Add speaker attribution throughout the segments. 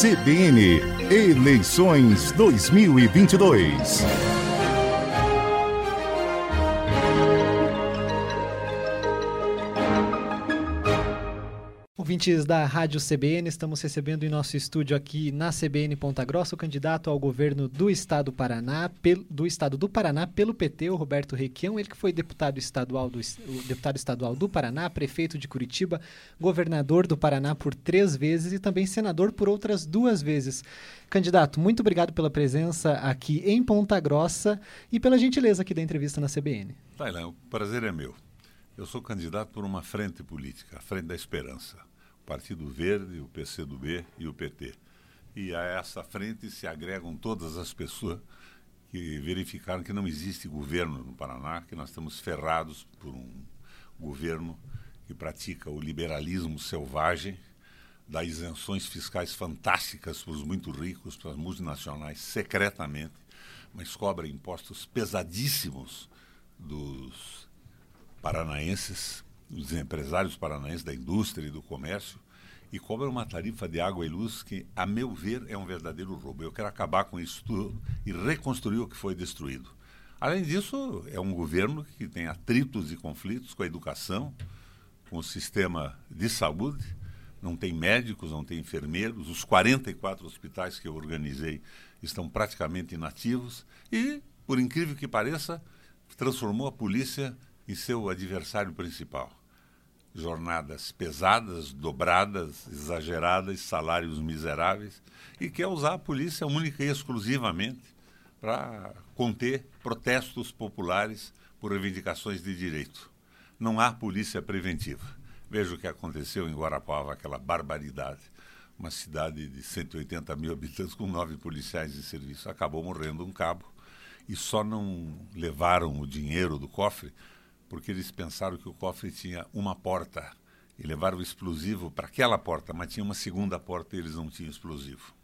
Speaker 1: CBN Eleições 2022.
Speaker 2: Ouvintes da Rádio CBN, estamos recebendo em nosso estúdio aqui na CBN Ponta Grossa o candidato ao governo do Estado do Paraná, do Estado do Paraná pelo PT, o Roberto Requião, ele que foi deputado estadual do, deputado estadual do Paraná, prefeito de Curitiba, governador do Paraná por três vezes e também senador por outras duas vezes. Candidato, muito obrigado pela presença aqui em Ponta Grossa e pela gentileza aqui da entrevista na CBN.
Speaker 3: Tailã, o prazer é meu. Eu sou candidato por uma frente política, a Frente da Esperança. Partido Verde, o PCdoB e o PT. E a essa frente se agregam todas as pessoas que verificaram que não existe governo no Paraná, que nós estamos ferrados por um governo que pratica o liberalismo selvagem, dá isenções fiscais fantásticas para os muito ricos, para as multinacionais, secretamente, mas cobra impostos pesadíssimos dos paranaenses, os empresários paranaenses da indústria e do comércio e cobra uma tarifa de água e luz que, a meu ver, é um verdadeiro roubo. Eu quero acabar com isso tudo e reconstruir o que foi destruído. Além disso, é um governo que tem atritos e conflitos com a educação, com o sistema de saúde, não tem médicos, não tem enfermeiros, os 44 hospitais que eu organizei estão praticamente inativos e, por incrível que pareça, transformou a polícia em seu adversário principal. Jornadas pesadas, dobradas, exageradas, salários miseráveis, e quer usar a polícia única e exclusivamente para conter protestos populares por reivindicações de direito. Não há polícia preventiva. Veja o que aconteceu em Guarapuava, aquela barbaridade. Uma cidade de 180 mil habitantes com nove policiais em serviço. Acabou morrendo um cabo e só não levaram o dinheiro do cofre porque eles pensaram que o cofre tinha uma porta e levaram o explosivo para aquela porta, mas tinha uma segunda porta e eles não tinham explosivo.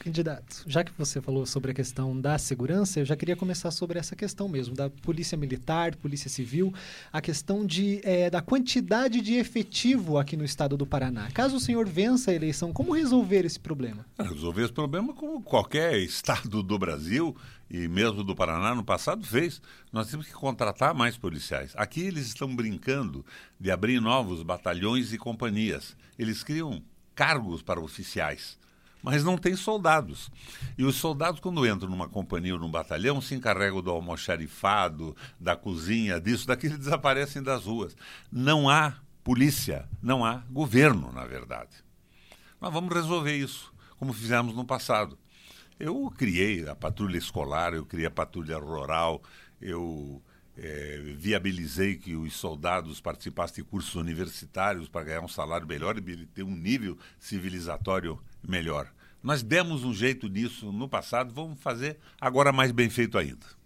Speaker 2: Candidato, já que você falou sobre a questão da segurança, eu já queria começar sobre essa questão mesmo, da polícia militar, polícia civil, a questão de, é, da quantidade de efetivo aqui no estado do Paraná. Caso o senhor vença a eleição, como resolver esse problema?
Speaker 3: Resolver esse problema como qualquer estado do Brasil e mesmo do Paraná no passado fez. Nós temos que contratar mais policiais. Aqui eles estão brincando de abrir novos batalhões e companhias. Eles criam cargos para oficiais mas não tem soldados. E os soldados, quando entram numa companhia ou num batalhão, se encarregam do almoxarifado, da cozinha, disso, daquilo, desaparecem das ruas. Não há polícia, não há governo, na verdade. Nós vamos resolver isso, como fizemos no passado. Eu criei a patrulha escolar, eu criei a patrulha rural, eu é, viabilizei que os soldados participassem de cursos universitários para ganhar um salário melhor e ter um nível civilizatório melhor. Nós demos um jeito nisso no passado, vamos fazer agora mais bem feito ainda.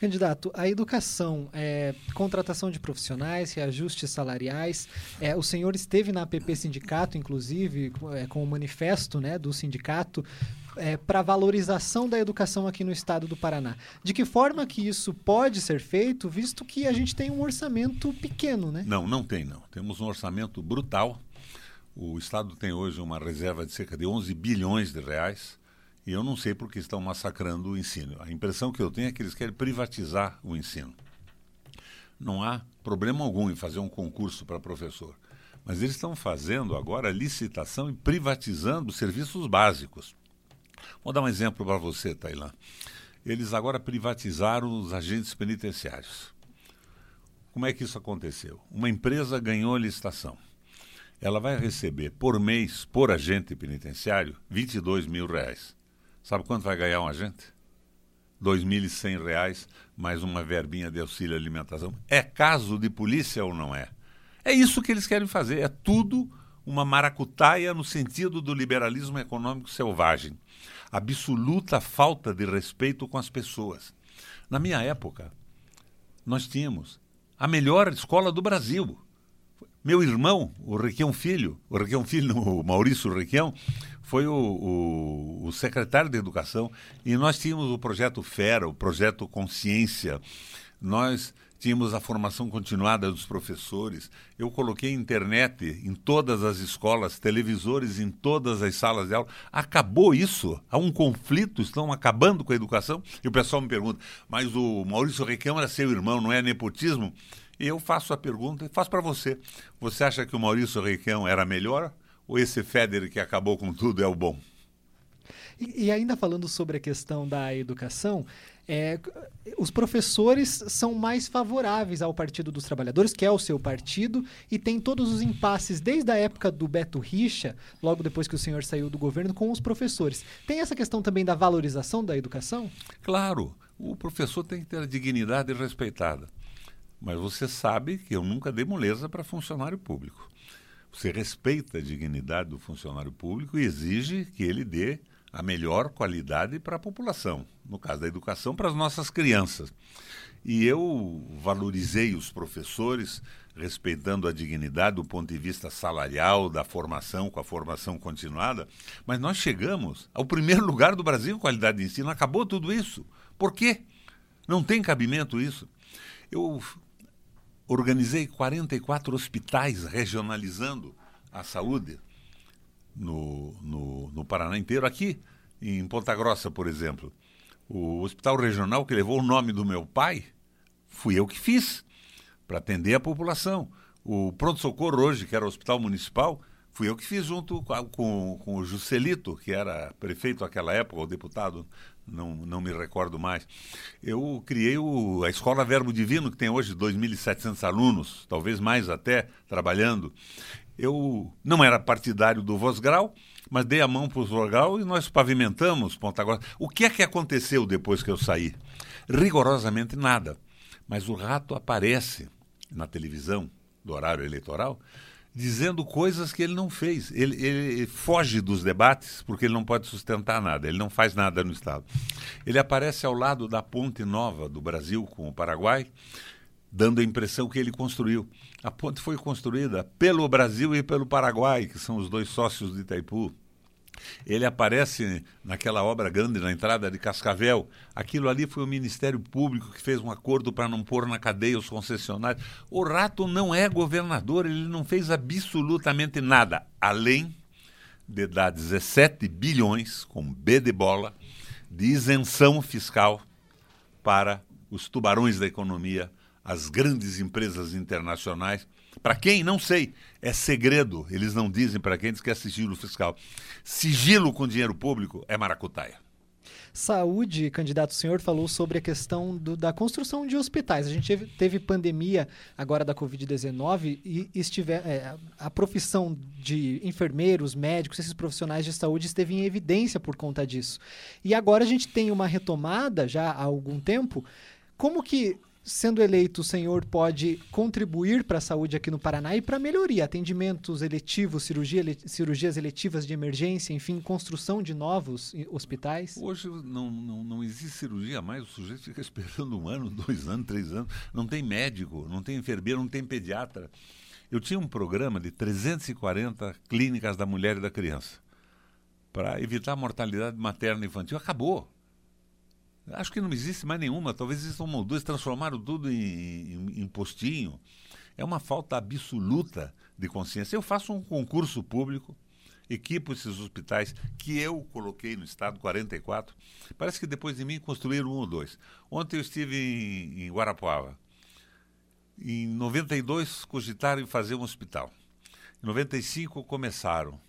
Speaker 2: Candidato, a educação, é, contratação de profissionais, reajustes salariais, é, o senhor esteve na APP Sindicato, inclusive, é, com o manifesto né, do sindicato é, para valorização da educação aqui no estado do Paraná. De que forma que isso pode ser feito, visto que a gente tem um orçamento pequeno, né?
Speaker 3: Não, não tem não. Temos um orçamento brutal o Estado tem hoje uma reserva de cerca de 11 bilhões de reais e eu não sei por que estão massacrando o ensino. A impressão que eu tenho é que eles querem privatizar o ensino. Não há problema algum em fazer um concurso para professor, mas eles estão fazendo agora licitação e privatizando serviços básicos. Vou dar um exemplo para você, Tailã. Eles agora privatizaram os agentes penitenciários. Como é que isso aconteceu? Uma empresa ganhou a licitação ela vai receber por mês, por agente penitenciário, 22 mil reais. Sabe quanto vai ganhar um agente? R$ 2.100 mais uma verbinha de auxílio alimentação. É caso de polícia ou não é? É isso que eles querem fazer. É tudo uma maracutaia no sentido do liberalismo econômico selvagem. Absoluta falta de respeito com as pessoas. Na minha época, nós tínhamos a melhor escola do Brasil. Meu irmão, o Requião Filho, o Requião Filho, o Maurício Requião, foi o, o, o, secretário de Educação e nós tínhamos o projeto Fera, o projeto Consciência. Nós tínhamos a formação continuada dos professores. Eu coloquei internet em todas as escolas, televisores em todas as salas de aula. Acabou isso? Há um conflito? Estão acabando com a educação? E o pessoal me pergunta, mas o Maurício Requião era seu irmão, não é nepotismo? Eu faço a pergunta e faço para você. Você acha que o Maurício Requião era melhor ou esse Federer que acabou com tudo é o bom?
Speaker 2: E, e ainda falando sobre a questão da educação, é, os professores são mais favoráveis ao Partido dos Trabalhadores, que é o seu partido, e tem todos os impasses desde a época do Beto Richa, logo depois que o senhor saiu do governo, com os professores. Tem essa questão também da valorização da educação?
Speaker 3: Claro, o professor tem que ter a dignidade respeitada. Mas você sabe que eu nunca dei moleza para funcionário público. Você respeita a dignidade do funcionário público e exige que ele dê a melhor qualidade para a população, no caso da educação, para as nossas crianças. E eu valorizei os professores, respeitando a dignidade do ponto de vista salarial, da formação, com a formação continuada, mas nós chegamos ao primeiro lugar do Brasil em qualidade de ensino. Acabou tudo isso. Por quê? Não tem cabimento isso. Eu organizei 44 hospitais regionalizando a saúde no, no, no Paraná inteiro. Aqui, em Ponta Grossa, por exemplo, o hospital regional que levou o nome do meu pai, fui eu que fiz, para atender a população. O pronto-socorro hoje, que era o hospital municipal, fui eu que fiz junto com, com, com o Juscelito, que era prefeito naquela época, ou deputado, não, não me recordo mais. Eu criei o, a Escola Verbo Divino, que tem hoje 2.700 alunos, talvez mais até, trabalhando. Eu não era partidário do Vosgrau, mas dei a mão para o Vosgrau e nós pavimentamos Ponta Grossa. O que é que aconteceu depois que eu saí? Rigorosamente nada. Mas o rato aparece na televisão do horário eleitoral dizendo coisas que ele não fez. Ele, ele, foge dos debates porque ele não pode sustentar nada, ele não faz nada no Estado. Ele aparece ao lado da ponte nova do Brasil com o Paraguai, dando a impressão que ele construiu. A ponte foi construída pelo Brasil e pelo Paraguai, que são os dois sócios de Itaipu. Ele aparece naquela obra grande na entrada de Cascavel. Aquilo ali foi o Ministério Público que fez um acordo para não pôr na cadeia os concessionários. O Rato não é governador, ele não fez absolutamente nada, além de dar 17 bilhões, com B de bola, de isenção fiscal para os tubarões da economia as grandes empresas internacionais. Para quem? Não sei. É segredo. Eles não dizem para quem diz que é sigilo fiscal. Sigilo com dinheiro público é maracutaia.
Speaker 2: Saúde, candidato, o senhor falou sobre a questão do, da construção de hospitais. A gente teve, teve pandemia agora da Covid-19 e estiver, é, a profissão de enfermeiros, médicos, esses profissionais de saúde esteve em evidência por conta disso. E agora a gente tem uma retomada já há algum tempo. Como que sendo eleito, o senhor pode contribuir para a saúde aqui no Paraná e para a melhoria, atendimentos eletivos, cirurgia, cirurgias eletivas de emergência, enfim, construção de novos hospitais?
Speaker 3: Hoje não, não, não existe cirurgia mais, o sujeito fica esperando um ano, dois anos, três anos, não tem médico, não tem enfermeiro, não tem pediatra. Eu tinha um programa de 340 clínicas da mulher e da criança para evitar a mortalidade materna e infantil. Acabou. Acho que não existe mais nenhuma, talvez existam uma ou duas, transformaram tudo em, em, em postinho. É uma falta absoluta de consciência. Eu faço um concurso público, equipo esses hospitais que eu coloquei no estado, 44. Parece que depois de mim construíram um ou dois. Ontem eu estive em, em Guarapuava. Em 92 cogitaram em fazer um hospital. Em 95 começaram.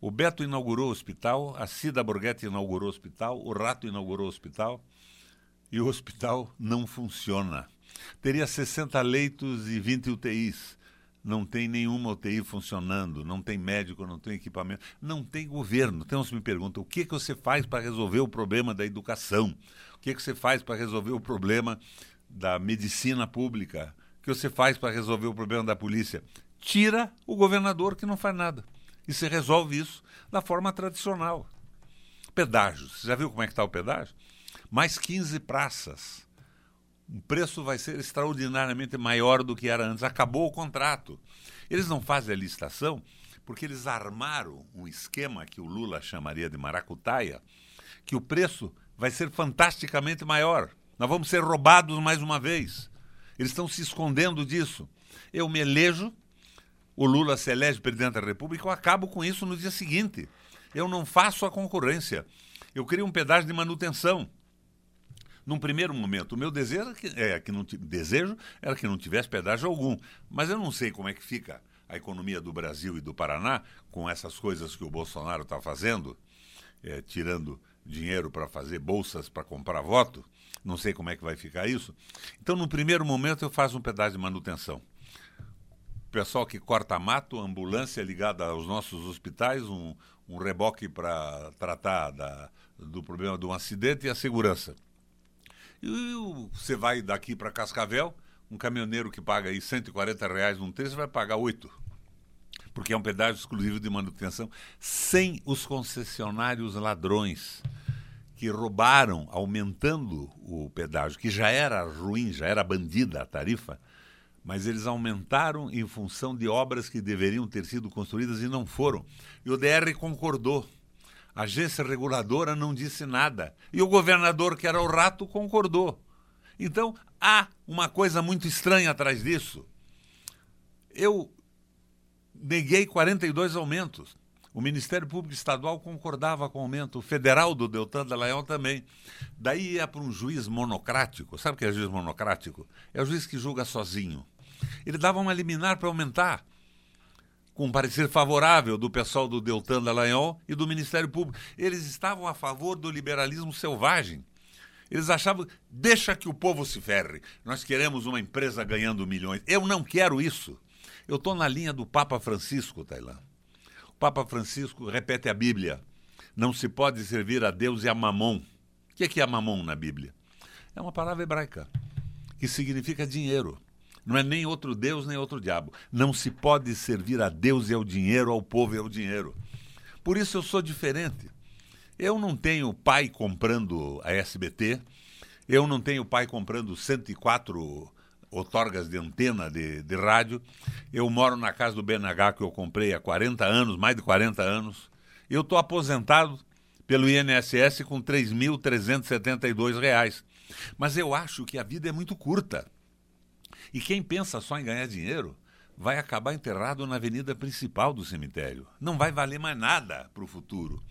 Speaker 3: O Beto inaugurou o hospital, a Cida Borghetti inaugurou o hospital, o Rato inaugurou o hospital e o hospital não funciona. Teria 60 leitos e 20 UTIs. Não tem nenhuma UTI funcionando, não tem médico, não tem equipamento, não tem governo. Então você me pergunta, o que, que você faz para resolver o problema da educação? O que, que você faz para resolver o problema da medicina pública? O que você faz para resolver o problema da polícia? Tira o governador que não faz nada. E você resolve isso da forma tradicional. Pedágio. Você já viu como é que está o pedágio? Mais 15 praças. O preço vai ser extraordinariamente maior do que era antes. Acabou o contrato. Eles não fazem a licitação porque eles armaram um esquema que o Lula chamaria de maracutaia, que o preço vai ser fantasticamente maior. Nós vamos ser roubados mais uma vez. Eles estão se escondendo disso. Eu me elejo, o Lula se elege presidente da República, eu acabo com isso no dia seguinte. Eu não faço a concorrência. Eu crio um pedágio de manutenção. Num primeiro momento, o meu desejo era que, é, não, desejo era que não tivesse pedágio algum. Mas eu não sei como é que fica a economia do Brasil e do Paraná com essas coisas que o Bolsonaro está fazendo, é, tirando dinheiro para fazer bolsas para comprar voto. Não sei como é que vai ficar isso. Então, no primeiro momento, eu faço um pedaço de manutenção. O pessoal que corta mato, ambulância ligada aos nossos hospitais, um, um reboque para tratar da, do problema de um acidente e a segurança. E você vai daqui para Cascavel, um caminhoneiro que paga aí 140 reais num trecho vai pagar 8. Porque é um pedágio exclusivo de manutenção, sem os concessionários ladrões que roubaram, aumentando o pedágio, que já era ruim, já era bandida a tarifa, mas eles aumentaram em função de obras que deveriam ter sido construídas e não foram. E o DR concordou. A agência reguladora não disse nada. E o governador, que era o rato, concordou. Então, há uma coisa muito estranha atrás disso. Eu neguei 42 aumentos. O Ministério Público Estadual concordava com o aumento, federal do Deltan Dallagnol também. Daí ia para um juiz monocrático. Sabe o que é juiz monocrático? É o juiz que julga sozinho. Ele dava uma liminar para aumentar com um parecer favorável do pessoal do Deltan Dallagnol e do Ministério Público. Eles estavam a favor do liberalismo selvagem. Eles achavam, deixa que o povo se ferre. Nós queremos uma empresa ganhando milhões. Eu não quero isso. Eu estou na linha do Papa Francisco, Tailã. O Papa Francisco repete a Bíblia. Não se pode servir a Deus e a mamon. O que é, é mamon na Bíblia? É uma palavra hebraica que significa dinheiro. Não é nem outro Deus, nem outro diabo. Não se pode servir a Deus e ao dinheiro, ao povo e ao dinheiro. Por isso eu sou diferente. Eu não tenho pai comprando a SBT, eu não tenho pai comprando 104 outorgas de antena de, de rádio. Eu moro na casa do BNH que eu comprei há 40 anos, mais de 40 anos. Eu estou aposentado pelo INSS com R$ 3.372. Mas eu acho que a vida é muito curta. E quem pensa só em ganhar dinheiro vai acabar enterrado na avenida principal do cemitério. Não vai valer mais nada para o futuro.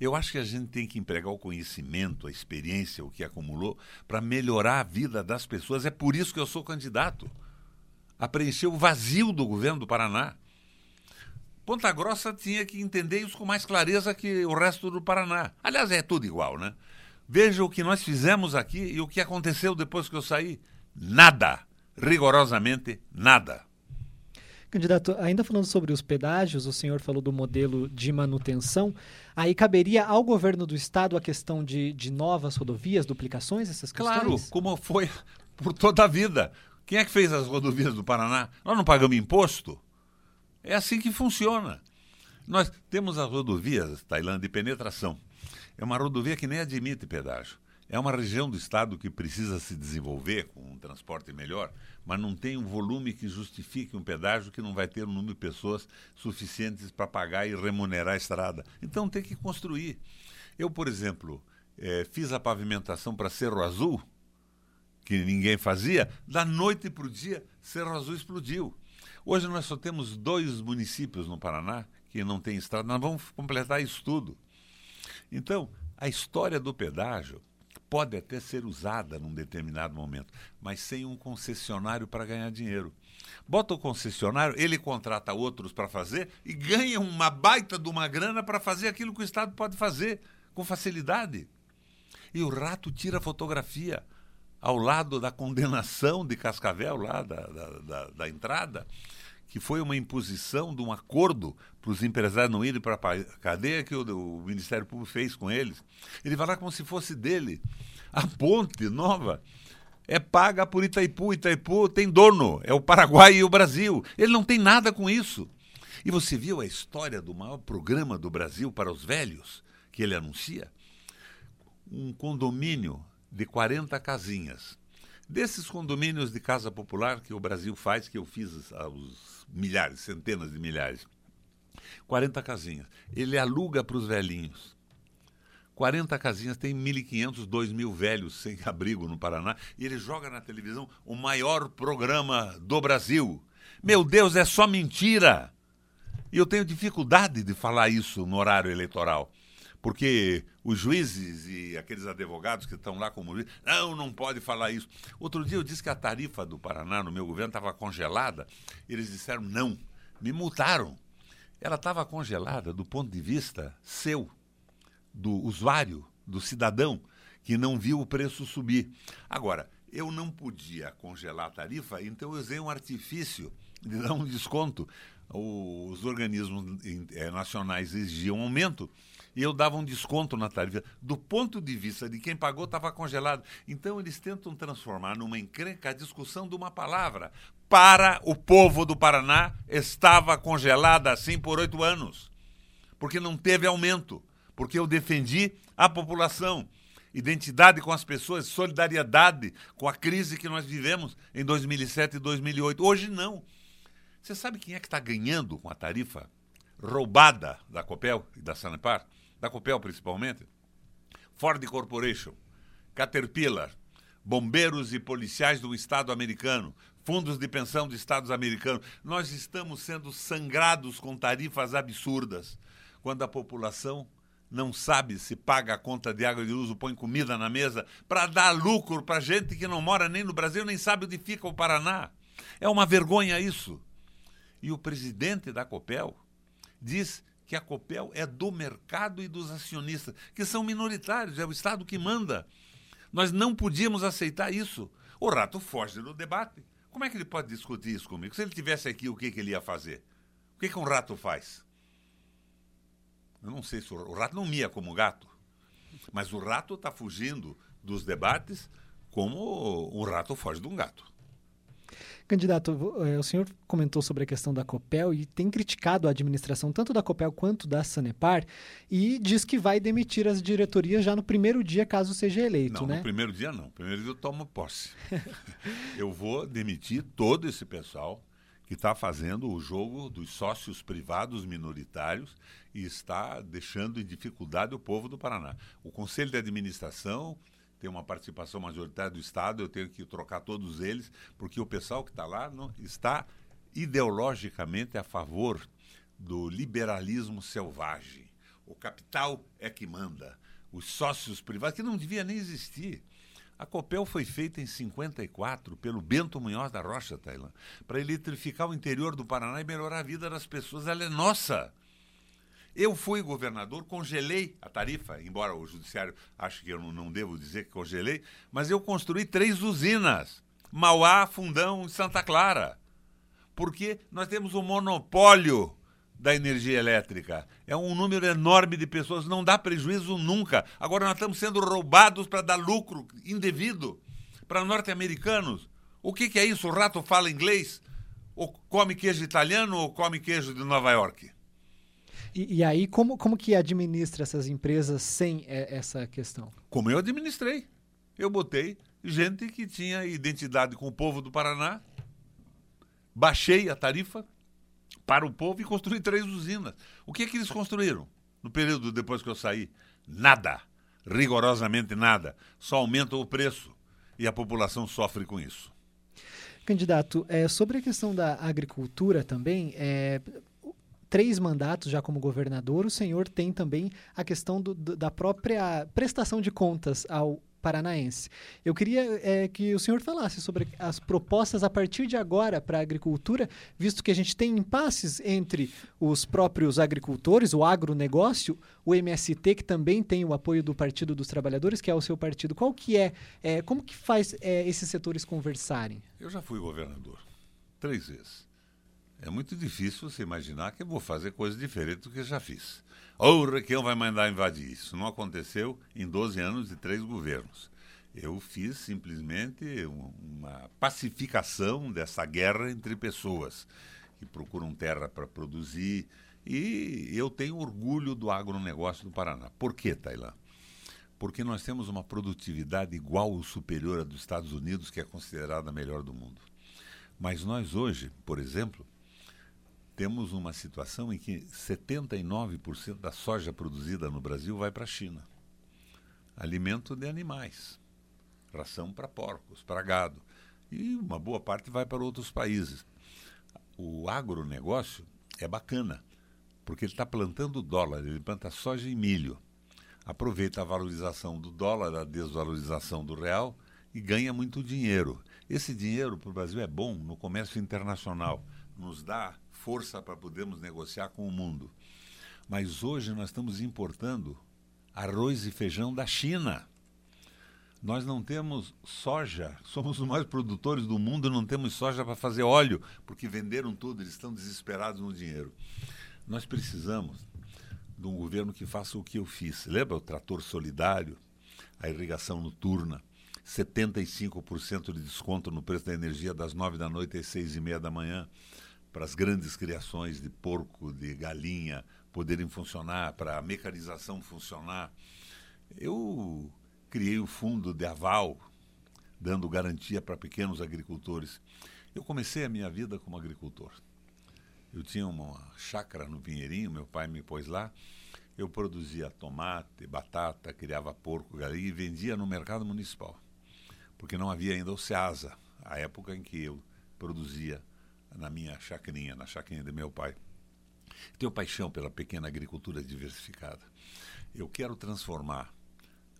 Speaker 3: Eu acho que a gente tem que empregar o conhecimento, a experiência, o que acumulou, para melhorar a vida das pessoas. É por isso que eu sou candidato a preencher o vazio do governo do Paraná. Ponta Grossa tinha que entender isso com mais clareza que o resto do Paraná. Aliás, é tudo igual, né? Veja o que nós fizemos aqui e o que aconteceu depois que eu saí. Nada rigorosamente nada.
Speaker 2: Candidato, ainda falando sobre os pedágios, o senhor falou do modelo de manutenção. Aí caberia ao governo do estado a questão de, de novas rodovias, duplicações, essas questões?
Speaker 3: Claro, como foi por toda a vida. Quem é que fez as rodovias do Paraná? Nós não pagamos imposto? É assim que funciona. Nós temos as rodovias, Tailândia, de penetração. É uma rodovia que nem admite pedágio. É uma região do estado que precisa se desenvolver com um transporte melhor, mas não tem um volume que justifique um pedágio que não vai ter um número de pessoas suficientes para pagar e remunerar a estrada. Então tem que construir. Eu, por exemplo, é, fiz a pavimentação para Cerro Azul, que ninguém fazia, da noite para o dia, Cerro Azul explodiu. Hoje nós só temos dois municípios no Paraná que não tem estrada, nós vamos completar isso tudo. Então, a história do pedágio pode até ser usada num determinado momento, mas sem um concessionário para ganhar dinheiro. Bota o concessionário, ele contrata outros para fazer e ganha uma baita de uma grana para fazer aquilo que o Estado pode fazer com facilidade. E o rato tira fotografia ao lado da condenação de Cascavel, lá da, da, da, da entrada que foi uma imposição de um acordo para os empresários não irem para a cadeia que o, o, Ministério Público fez com eles. Ele vai lá como se fosse dele. A ponte nova é paga por Itaipu. Itaipu tem dono, é o Paraguai e o Brasil. Ele não tem nada com isso. E você viu a história do maior programa do Brasil para os velhos que ele anuncia? Um condomínio de 40 casinhas. Desses condomínios de casa popular que o Brasil faz, que eu fiz aos milhares, centenas de milhares. 40 casinhas. Ele aluga para os velhinhos. 40 casinhas, tem 1.500, 2.000 velhos sem abrigo no Paraná, e ele joga na televisão o maior programa do Brasil. Meu Deus, é só mentira! E eu tenho dificuldade de falar isso no horário eleitoral. Porque os juízes e aqueles advogados que estão lá como juiz, não, não pode falar isso. Outro dia eu disse que a tarifa do Paraná no meu governo estava congelada. Eles disseram não, me multaram. Ela estava congelada do ponto de vista seu, do usuário, do cidadão, que não viu o preço subir. Agora, eu não podia congelar a tarifa, então eu usei um artifício de dar um desconto os organismos eh, nacionais exigiam um aumento e eu dava um desconto na tarifa. Do ponto de vista de quem pagou, estava congelado. Então, eles tentam transformar numa encrenca a discussão de uma palavra. Para o povo do Paraná, estava congelada assim por oito anos, porque não teve aumento, porque eu defendi a população. Identidade com as pessoas, solidariedade com a crise que nós vivemos em 2007 e 2008. Hoje, não. Você sabe quem é que está ganhando com a tarifa roubada da Copel e da Sanepar? Da Copel, principalmente? Ford Corporation, Caterpillar, bombeiros e policiais do Estado americano, fundos de pensão de Estados americanos. Nós estamos sendo sangrados com tarifas absurdas, quando a população não sabe se paga a conta de água de uso, põe comida na mesa, para dar lucro para gente que não mora nem no Brasil, nem sabe onde fica o Paraná. É uma vergonha isso. E o presidente da Copel diz que a Copel é do mercado e dos acionistas, que são minoritários, é o Estado que manda. Nós não podíamos aceitar isso. O rato foge do debate. Como é que ele pode discutir isso comigo? Se ele tivesse aqui, o que, que ele ia fazer? O que, que um rato faz? Eu não sei se o, o rato não mia como gato, mas o rato está fugindo dos debates como um rato foge de um gato.
Speaker 2: Candidato, eh, o senhor comentou sobre a questão da Copel e tem criticado a administração tanto da Copel quanto da Sanepar e diz que vai demitir as diretorias já no primeiro dia, caso seja eleito,
Speaker 3: não,
Speaker 2: né?
Speaker 3: no primeiro dia não. Primeiro dia eu tomo posse. eu vou demitir todo esse pessoal que está fazendo o jogo dos sócios privados minoritários e está deixando em dificuldade o povo do Paraná. O Conselho de Administração tem uma participação majoritária do Estado, eu tenho que trocar todos eles, porque o pessoal que está lá não, está ideologicamente a favor do liberalismo selvagem. O capital é que manda. Os sócios privados, que não devia nem existir. A Copel foi feita em 54 pelo Bento Munhoz da Rocha, Tailã, para eletrificar o interior do Paraná e melhorar a vida das pessoas. Ela é nossa. Eu fui governador, congelei a tarifa, embora o judiciário ache que eu não, não devo dizer que congelei, mas eu construí três usinas: Mauá, Fundão e Santa Clara. Porque nós temos um monopólio da energia elétrica. É um número enorme de pessoas, não dá prejuízo nunca. Agora nós estamos sendo roubados para dar lucro indevido para norte-americanos. O que, que, é isso? O rato fala inglês? Ou come queijo italiano ou come queijo de Nova York?
Speaker 2: E, e, aí, como, como que administra essas empresas sem é, essa questão?
Speaker 3: Como eu administrei. Eu botei gente que tinha identidade com o povo do Paraná, baixei a tarifa para o povo e construí três usinas. O que, é que eles construíram no período depois que eu saí? Nada. Rigorosamente nada. Só aumenta o preço. E a população sofre com isso.
Speaker 2: Candidato, é, sobre a questão da agricultura também, é, três mandatos já como governador, o senhor tem também a questão do, da própria prestação de contas ao paranaense. Eu queria é, que o senhor falasse sobre as propostas a partir de agora para a agricultura, visto que a gente tem impasses entre os próprios agricultores, o agronegócio, o MST, que também tem o apoio do Partido dos Trabalhadores, que é o seu partido. Qual que é, é como que faz é, esses setores conversarem?
Speaker 3: Eu já fui governador três vezes. É muito difícil você imaginar que eu vou fazer coisa diferente do que já fiz. Ou o Requião vai mandar invadir. Isso não aconteceu em 12 anos de três governos. Eu fiz simplesmente uma pacificação dessa guerra entre pessoas que procuram terra para produzir. E eu tenho orgulho do agronegócio do Paraná. Por que, Tailã? Porque nós temos uma produtividade igual ou superior à dos Estados Unidos, que é considerada a melhor do mundo. Mas nós hoje, por exemplo, temos uma situação em que 79% da soja produzida no Brasil vai para a China. alimento de animais, ração para porcos, para gado. E uma boa parte vai para outros países. O agronegócio é bacana, porque ele está plantando dólar, ele planta soja e milho. Aproveita a valorização do dólar, a desvalorização do real e ganha muito dinheiro. Esse dinheiro para o Brasil é bom no comércio internacional, nos dá força para podermos negociar com o mundo. Mas hoje nós estamos importando arroz e feijão da China. Nós não temos soja, somos os maiores produtores do mundo, não temos soja para fazer óleo, porque venderam tudo, eles estão desesperados no dinheiro. Nós precisamos de um governo que faça o que eu fiz. Lembra o trator solidário, a irrigação noturna, 75% de desconto no preço da energia das 9 da noite às 6 e meia da manhã, para as grandes criações de porco, de galinha poderem funcionar, para a mecanização funcionar. Eu criei o fundo de aval, dando garantia para pequenos agricultores. Eu comecei a minha vida como agricultor. Eu tinha uma chácara no Pinheirinho, meu pai me pôs lá. Eu produzia tomate, batata, criava porco, galinha e vendia no mercado municipal porque não havia ainda o SEASA, a época em que eu produzia na minha chacrinha, na chacrinha de meu pai. Tenho paixão pela pequena agricultura diversificada. Eu quero transformar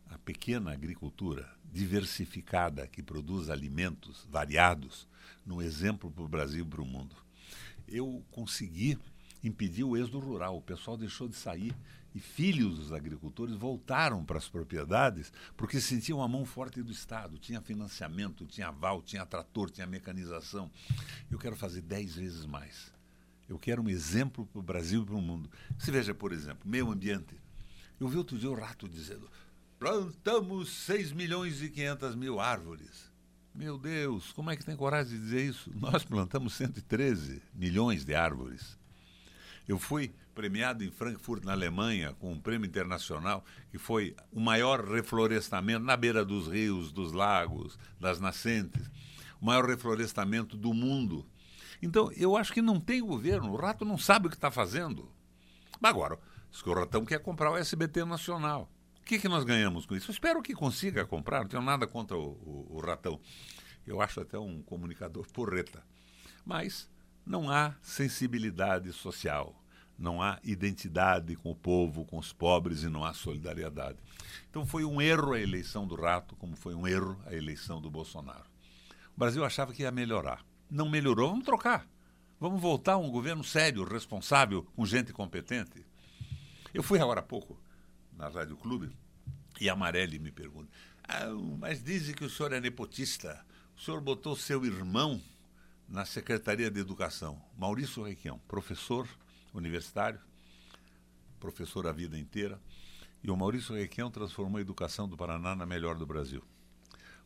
Speaker 3: a pequena agricultura diversificada que produz alimentos variados num exemplo para o Brasil e para o mundo. Eu consegui impedir o êxodo rural. O pessoal deixou de sair e filhos dos agricultores voltaram para as propriedades porque sentiam a mão forte do Estado. Tinha financiamento, tinha aval, tinha trator, tinha mecanização. Eu quero fazer dez vezes mais. Eu quero um exemplo para o Brasil e para o mundo. Se veja, por exemplo, meio ambiente. Eu vi outro dia o rato dizendo: plantamos 6 milhões e 500 mil árvores. Meu Deus, como é que tem coragem de dizer isso? Nós plantamos 113 milhões de árvores. Eu fui premiado em Frankfurt, na Alemanha, com um prêmio internacional, que foi o maior reflorestamento na beira dos rios, dos lagos, das nascentes, o maior reflorestamento do mundo. Então, eu acho que não tem governo, o rato não sabe o que está fazendo. Mas agora, o ratão quer comprar o SBT Nacional. O que, que nós ganhamos com isso? Eu espero que consiga comprar, não tenho nada contra o, o, o ratão. Eu acho até um comunicador porreta. Mas não há sensibilidade social não há identidade com o povo, com os pobres e não há solidariedade. Então foi um erro a eleição do Rato, como foi um erro a eleição do Bolsonaro. O Brasil achava que ia melhorar. Não melhorou, vamos trocar. Vamos voltar a um governo sério, responsável, com gente competente. Eu fui agora há pouco na Rádio Clube e a Amarelli me pergunta: ah, mas dizem que o senhor é nepotista. O senhor botou seu irmão na Secretaria de Educação, Maurício Requião, professor universitário, professor a vida inteira. E o Maurício Requião transformou a educação do Paraná na melhor do Brasil.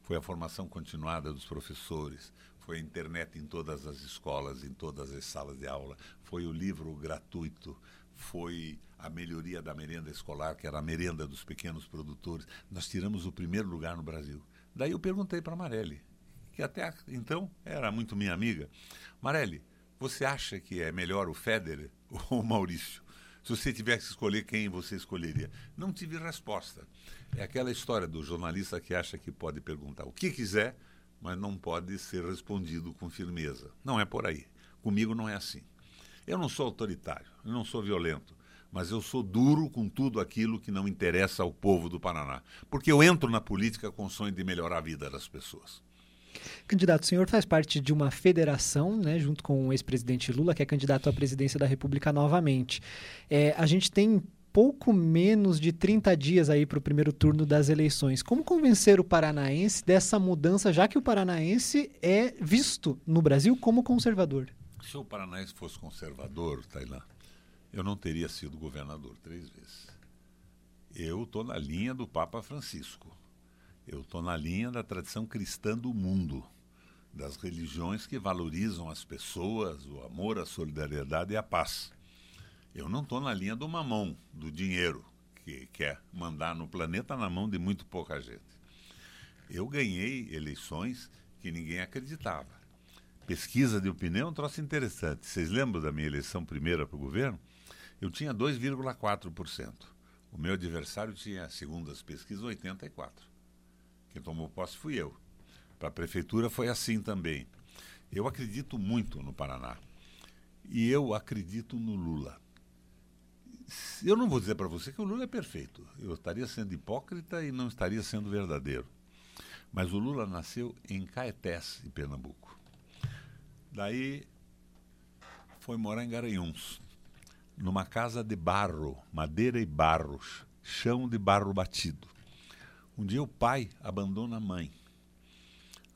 Speaker 3: Foi a formação continuada dos professores, foi a internet em todas as escolas, em todas as salas de aula, foi o livro gratuito, foi a melhoria da merenda escolar, que era a merenda dos pequenos produtores. Nós tiramos o primeiro lugar no Brasil. Daí eu perguntei para a Marelli, que até então era muito minha amiga. Marelli, você acha que é melhor o Federer ou o Maurício? Se você tivesse que escolher quem você escolheria? Não tive resposta. É aquela história do jornalista que acha que pode perguntar o que quiser, mas não pode ser respondido com firmeza. Não é por aí. Comigo não é assim. Eu não sou autoritário, eu não sou violento, mas eu sou duro com tudo aquilo que não interessa ao povo do Paraná. Porque eu entro na política com o sonho de melhorar a vida das pessoas.
Speaker 2: Candidato, o senhor faz parte de uma federação, né, junto com o ex-presidente Lula, que é candidato à presidência da República novamente. É, a gente tem pouco menos de 30 dias aí para o primeiro turno das eleições. Como convencer o paranaense dessa mudança, já que o paranaense é visto no Brasil como conservador?
Speaker 3: Se o paranaense fosse conservador, Tailã, eu não teria sido governador três vezes. Eu estou na linha do Papa Francisco. Eu estou na linha da tradição cristã do mundo, das religiões que valorizam as pessoas, o amor, a solidariedade e a paz. Eu não estou na linha do mamão, do dinheiro, que quer mandar no planeta na mão de muito pouca gente. Eu ganhei eleições que ninguém acreditava. Pesquisa de opinião é um troço interessante. Vocês lembram da minha eleição primeira para o governo? Eu tinha 2,4%. O meu adversário tinha, segundo as pesquisas, 84. Quem tomou posse fui eu. Para a prefeitura foi assim também. Eu acredito muito no Paraná. E eu acredito no Lula. Eu não vou dizer para você que o Lula é perfeito. Eu estaria sendo hipócrita e não estaria sendo verdadeiro. Mas o Lula nasceu em Caetés, em Pernambuco. Daí foi morar em Garanhuns, numa casa de barro, madeira e barro, chão de barro batido. Um dia o pai abandona a mãe.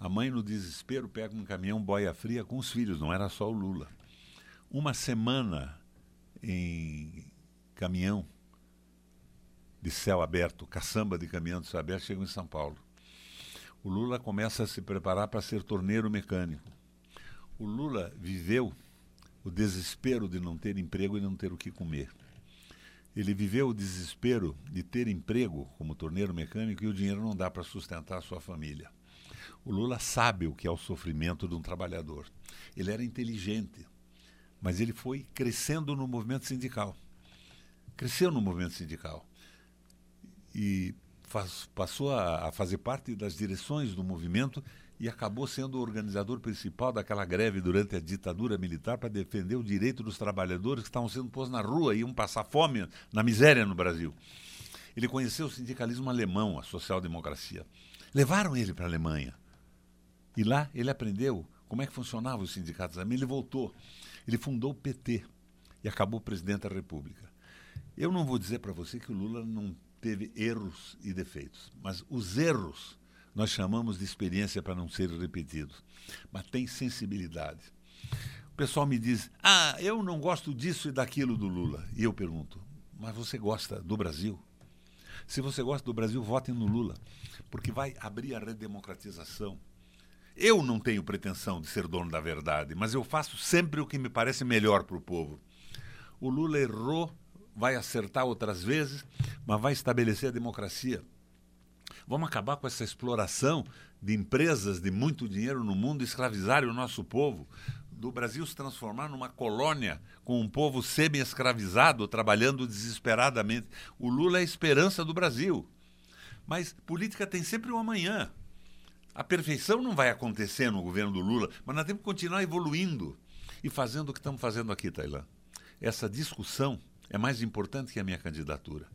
Speaker 3: A mãe, no desespero, pega um caminhão boia fria com os filhos, não era só o Lula. Uma semana em caminhão de céu aberto, caçamba de caminhão de céu aberto, chegam em São Paulo. O Lula começa a se preparar para ser torneiro mecânico. O Lula viveu o desespero de não ter emprego e não ter o que comer. Ele viveu o desespero de ter emprego como torneiro mecânico e o dinheiro não dá para sustentar a sua família. O Lula sabe o que é o sofrimento de um trabalhador. Ele era inteligente, mas ele foi crescendo no movimento sindical. Cresceu no movimento sindical. E faz, passou a, a fazer parte das direções do movimento e acabou sendo o organizador principal daquela greve durante a ditadura militar para defender o direito dos trabalhadores que estavam sendo postos na rua e iam passar fome na miséria no Brasil. Ele conheceu o sindicalismo alemão, a social-democracia. Levaram ele para a Alemanha. E lá ele aprendeu como é que funcionavam os sindicatos alemães. Ele voltou. Ele fundou o PT e acabou presidente da República. Eu não vou dizer para você que o Lula não teve erros e defeitos, mas os erros nós chamamos de experiência para não ser repetido. Mas tem sensibilidade. O pessoal me diz: ah, eu não gosto disso e daquilo do Lula. E eu pergunto: mas você gosta do Brasil? Se você gosta do Brasil, votem no Lula, porque vai abrir a redemocratização. Eu não tenho pretensão de ser dono da verdade, mas eu faço sempre o que me parece melhor para o povo. O Lula errou, vai acertar outras vezes, mas vai estabelecer a democracia. Vamos acabar com essa exploração de empresas de muito dinheiro no mundo, escravizarem o nosso povo, do Brasil se transformar numa colônia com um povo semi-escravizado, trabalhando desesperadamente. O Lula é a esperança do Brasil. Mas política tem sempre um amanhã. A perfeição não vai acontecer no governo do Lula, mas nós temos que continuar evoluindo e fazendo o que estamos fazendo aqui, Tailã. Essa discussão é mais importante que a minha candidatura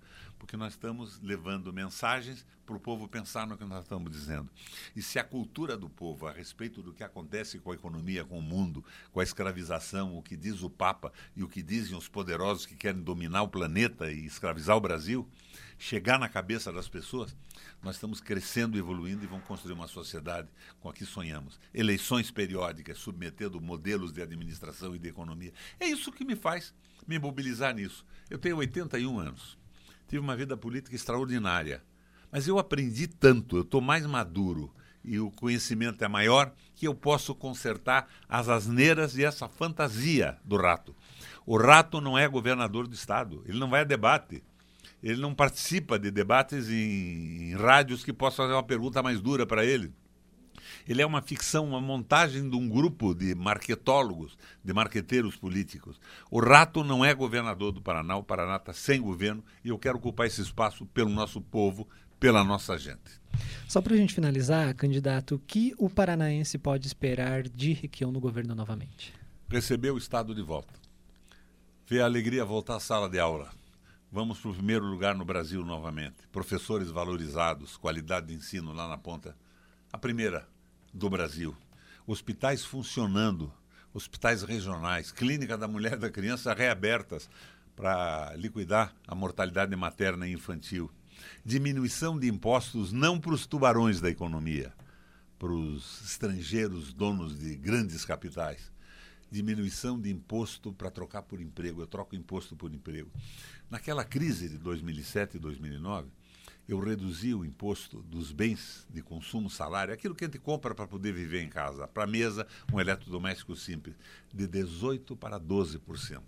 Speaker 3: porque nós estamos levando mensagens para o povo pensar no que nós estamos dizendo. E se a cultura do povo a respeito do que acontece com a economia, com o mundo, com a escravização, o que diz o Papa e o que dizem os poderosos que querem dominar o planeta e escravizar o Brasil, chegar na cabeça das pessoas, nós estamos crescendo, evoluindo e vamos construir uma sociedade com a que sonhamos. Eleições periódicas, submetendo modelos de administração e de economia. É isso que me faz me mobilizar nisso. Eu tenho 81 anos tive uma vida política extraordinária. Mas eu aprendi tanto, eu estou mais maduro e o conhecimento é maior que eu posso consertar as asneiras e essa fantasia do rato. O rato não é governador do Estado, ele não vai a debate. Ele não participa de debates em, em rádios que possam fazer uma pergunta mais dura para ele. Ele é uma ficção, uma montagem de um grupo de marketólogos, de marqueteiros políticos. O Rato não é governador do Paraná, o Paraná está sem governo e eu quero ocupar esse espaço pelo nosso povo, pela nossa gente.
Speaker 2: Só para a gente finalizar, candidato, o que o paranaense pode esperar de Requião no governo novamente?
Speaker 3: Receber o Estado de volta. Ver a alegria voltar à sala de aula. Vamos para o primeiro lugar no Brasil novamente. Professores valorizados, qualidade de ensino lá na ponta. A primeira, do Brasil. Hospitais funcionando, hospitais regionais, clínica da mulher e da criança reabertas para liquidar a mortalidade materna e infantil. Diminuição de impostos não para os tubarões da economia, para os estrangeiros donos de grandes capitais. Diminuição de imposto para trocar por emprego. Eu troco imposto por emprego. Naquela crise de 2007 e 2009, eu reduzi o imposto dos bens de consumo, salário, aquilo que a gente compra para poder viver em casa, para mesa, um eletrodoméstico simples, de 18% para 12%.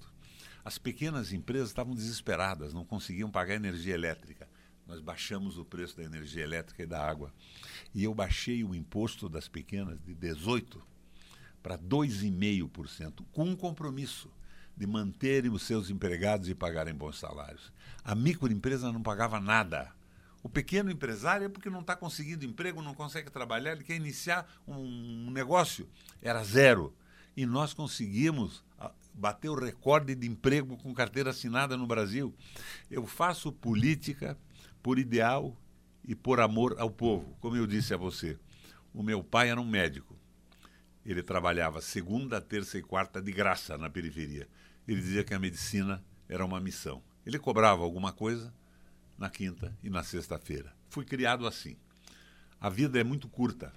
Speaker 3: As pequenas empresas estavam desesperadas, não conseguiam pagar energia elétrica. Nós baixamos o preço da energia elétrica e da água. E eu baixei o imposto das pequenas de 18% para 2,5%, com um compromisso de manterem os seus empregados e pagarem bons salários. A microempresa não pagava nada. O pequeno empresário é porque não está conseguindo emprego, não consegue trabalhar, ele quer iniciar um negócio. Era zero. E nós conseguimos ah, bater o recorde de emprego com carteira assinada no Brasil. Eu faço política por ideal e por amor ao povo. Como eu disse a você, o meu pai era um médico. Ele trabalhava segunda, terça e quarta de graça na periferia. Ele dizia que a medicina era uma missão. Ele cobrava alguma coisa na quinta e na sexta-feira. Fui criado assim. A vida é muito curta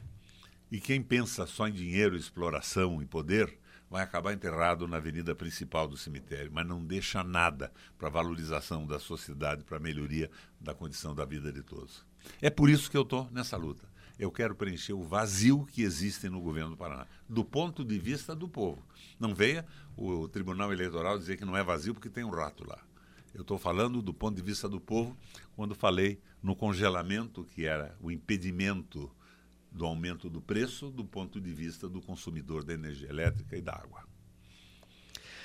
Speaker 3: e quem pensa só em dinheiro, exploração e poder vai acabar enterrado na avenida principal do cemitério, mas não deixa nada para valorização da sociedade, para melhoria da condição da vida de todos. É por isso que eu estou nessa luta. Eu quero preencher o vazio que existe no governo do Paraná, do ponto de vista do povo. Não venha o Tribunal Eleitoral dizer que não é vazio porque tem um rato lá. Eu estou falando do ponto de vista do povo quando falei no congelamento, que era o impedimento do aumento do preço do ponto de vista do consumidor da energia elétrica e da água.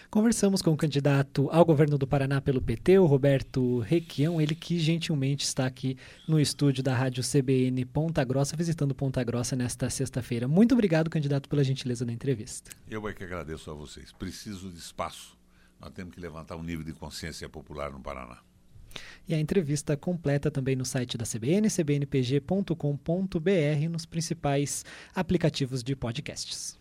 Speaker 2: Conversamos com o candidato ao governo do Paraná pelo PT, o Roberto Requião, ele que gentilmente está aqui no estúdio da Rádio CBN Ponta Grossa, visitando Ponta Grossa nesta sexta-feira. Muito obrigado, candidato, pela gentileza da entrevista.
Speaker 3: Eu é que agradeço a vocês. Preciso de espaço. Nós temos que levantar um nível de consciência popular no Paraná.
Speaker 2: E a entrevista completa também no site da CBN, cbnpg.com.br, nos principais aplicativos de podcasts.